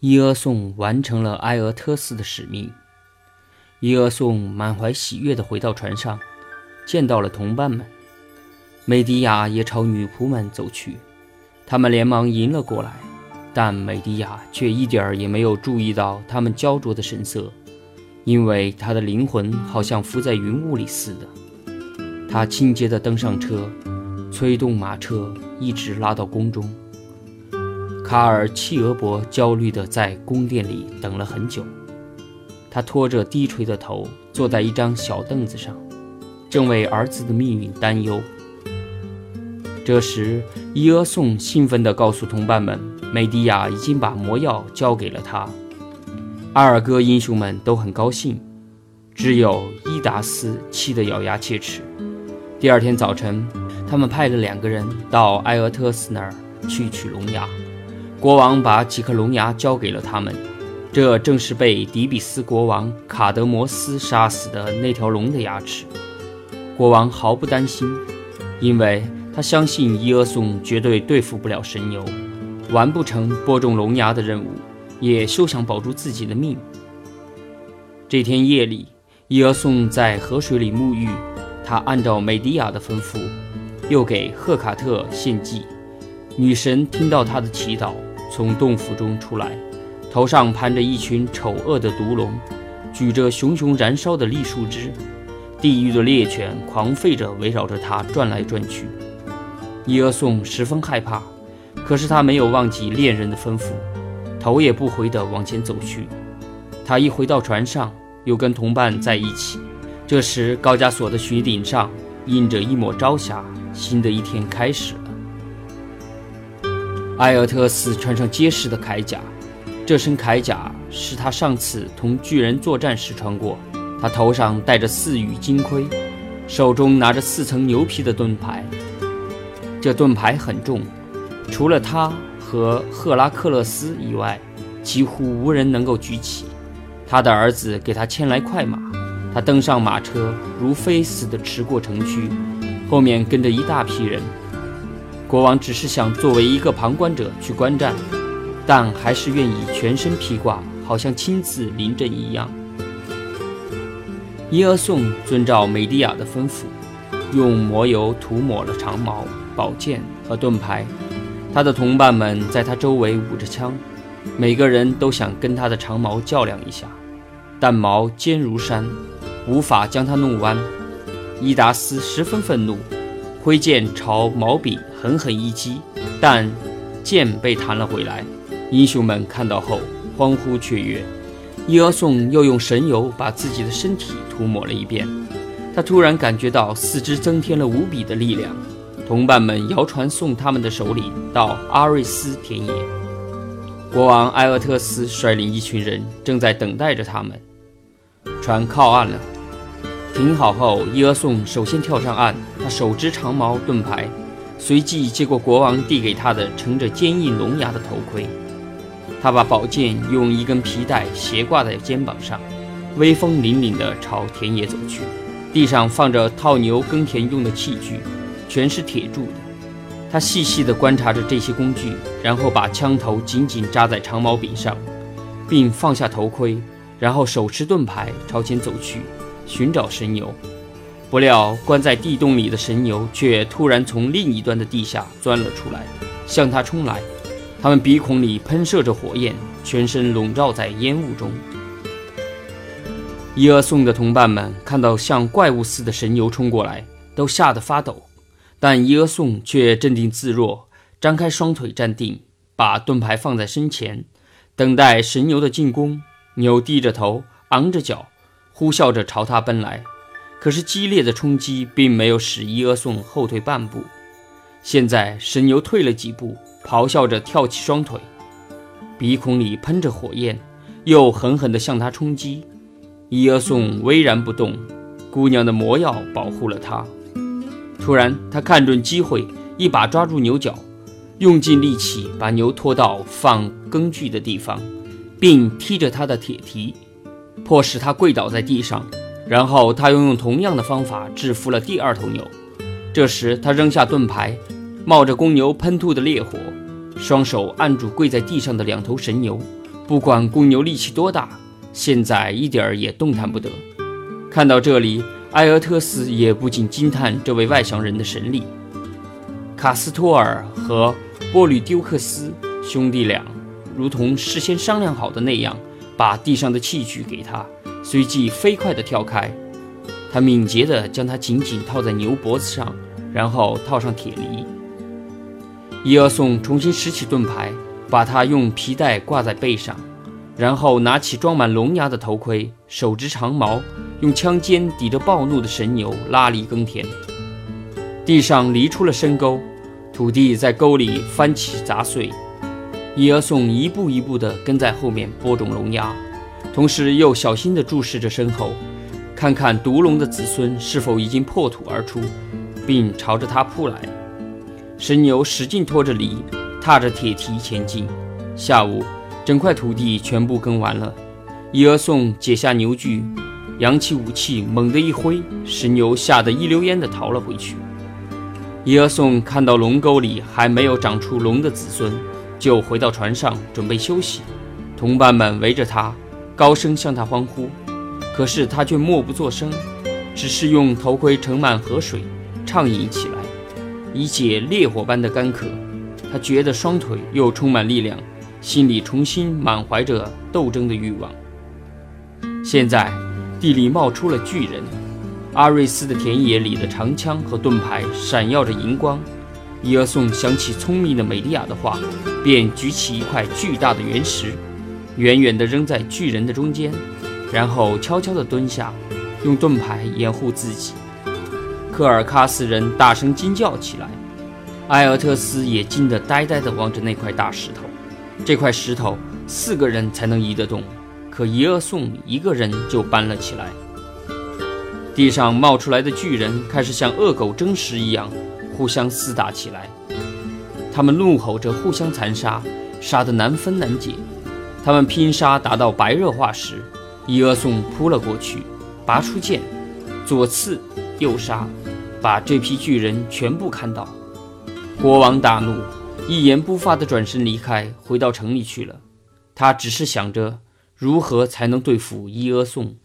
伊俄宋完成了埃俄特斯的使命。伊俄宋满怀喜悦地回到船上，见到了同伴们。美迪亚也朝女仆们走去，他们连忙迎了过来，但美迪亚却一点儿也没有注意到他们焦灼的神色，因为她的灵魂好像浮在云雾里似的。她轻捷地登上车，催动马车，一直拉到宫中。卡尔契俄伯焦虑地在宫殿里等了很久。他拖着低垂的头，坐在一张小凳子上，正为儿子的命运担忧。这时，伊俄宋兴奋地告诉同伴们，美迪亚已经把魔药交给了他。阿尔戈英雄们都很高兴，只有伊达斯气得咬牙切齿。第二天早晨，他们派了两个人到埃俄特斯那儿去取龙牙。国王把几颗龙牙交给了他们。这正是被迪比斯国王卡德摩斯杀死的那条龙的牙齿。国王毫不担心，因为他相信伊俄宋绝对对付不了神牛，完不成播种龙牙的任务，也休想保住自己的命。这天夜里，伊俄宋在河水里沐浴，他按照美迪亚的吩咐，又给赫卡特献祭。女神听到他的祈祷，从洞府中出来。头上盘着一群丑恶的毒龙，举着熊熊燃烧的栗树枝，地狱的猎犬狂吠着围绕着他转来转去。伊俄宋十分害怕，可是他没有忘记恋人的吩咐，头也不回地往前走去。他一回到船上，又跟同伴在一起。这时，高加索的雪顶上映着一抹朝霞，新的一天开始了。埃尔特斯穿上结实的铠甲。这身铠甲是他上次同巨人作战时穿过。他头上戴着四羽金盔，手中拿着四层牛皮的盾牌。这盾牌很重，除了他和赫拉克勒斯以外，几乎无人能够举起。他的儿子给他牵来快马，他登上马车，如飞似的驰过城区，后面跟着一大批人。国王只是想作为一个旁观者去观战。但还是愿意全身披挂，好像亲自临阵一样。伊俄宋遵照美迪亚的吩咐，用魔油涂抹了长矛、宝剑和盾牌。他的同伴们在他周围舞着枪，每个人都想跟他的长矛较量一下，但矛尖如山，无法将它弄弯。伊达斯十分愤怒，挥剑朝毛笔狠狠一击，但剑被弹了回来。英雄们看到后欢呼雀跃，伊俄宋又用神油把自己的身体涂抹了一遍。他突然感觉到四肢增添了无比的力量。同伴们摇船送他们的首领到阿瑞斯田野。国王埃厄特斯率领一群人正在等待着他们。船靠岸了，停好后，伊俄宋首先跳上岸，手执长矛盾牌，随即接过国王递给他的盛着坚硬龙牙的头盔。他把宝剑用一根皮带斜挂在肩膀上，威风凛凛地朝田野走去。地上放着套牛耕田用的器具，全是铁铸的。他细细地观察着这些工具，然后把枪头紧紧扎在长矛柄上，并放下头盔，然后手持盾牌朝前走去，寻找神牛。不料关在地洞里的神牛却突然从另一端的地下钻了出来，向他冲来。他们鼻孔里喷射着火焰，全身笼罩在烟雾中。伊阿宋的同伴们看到像怪物似的神牛冲过来，都吓得发抖。但伊阿宋却镇定自若，张开双腿站定，把盾牌放在身前，等待神牛的进攻。牛低着头，昂着脚，呼啸着朝他奔来。可是激烈的冲击并没有使伊俄宋后退半步。现在神牛退了几步。咆哮着跳起双腿，鼻孔里喷着火焰，又狠狠地向他冲击。伊俄宋巍然不动，姑娘的魔药保护了他。突然，他看准机会，一把抓住牛角，用尽力气把牛拖到放耕具的地方，并踢着他的铁蹄，迫使他跪倒在地上。然后他又用同样的方法制服了第二头牛。这时，他扔下盾牌。冒着公牛喷吐的烈火，双手按住跪在地上的两头神牛，不管公牛力气多大，现在一点儿也动弹不得。看到这里，埃俄特斯也不禁惊叹这位外乡人的神力。卡斯托尔和波吕丢克斯兄弟俩，如同事先商量好的那样，把地上的器具给他，随即飞快地跳开。他敏捷地将它紧紧套在牛脖子上，然后套上铁犁。伊尔松重新拾起盾牌，把它用皮带挂在背上，然后拿起装满龙牙的头盔，手执长矛，用枪尖抵着暴怒的神牛，拉犁耕田。地上犁出了深沟，土地在沟里翻起砸碎。伊尔松一步一步地跟在后面播种龙牙，同时又小心地注视着身后，看看毒龙的子孙是否已经破土而出，并朝着他扑来。神牛使劲拖着犁，踏着铁蹄前进。下午，整块土地全部耕完了。伊俄宋解下牛具，扬起武器，猛地一挥，神牛吓得一溜烟地逃了回去。伊俄宋看到龙沟里还没有长出龙的子孙，就回到船上准备休息。同伴们围着他，高声向他欢呼，可是他却默不作声，只是用头盔盛满河水，畅饮起来。以解烈火般的干渴，他觉得双腿又充满力量，心里重新满怀着斗争的欲望。现在，地里冒出了巨人，阿瑞斯的田野里的长枪和盾牌闪耀着银光。伊尔松想起聪明的美利亚的话，便举起一块巨大的原石，远远地扔在巨人的中间，然后悄悄地蹲下，用盾牌掩护自己。科尔喀斯人大声惊叫起来，埃尔特斯也惊得呆呆地望着那块大石头。这块石头四个人才能移得动，可一二送一个人就搬了起来。地上冒出来的巨人开始像恶狗争食一样互相厮打起来，他们怒吼着互相残杀，杀得难分难解。他们拼杀达到白热化时，伊俄宋扑了过去，拔出剑，左刺右杀。把这批巨人全部砍倒，国王大怒，一言不发地转身离开，回到城里去了。他只是想着如何才能对付伊阿宋。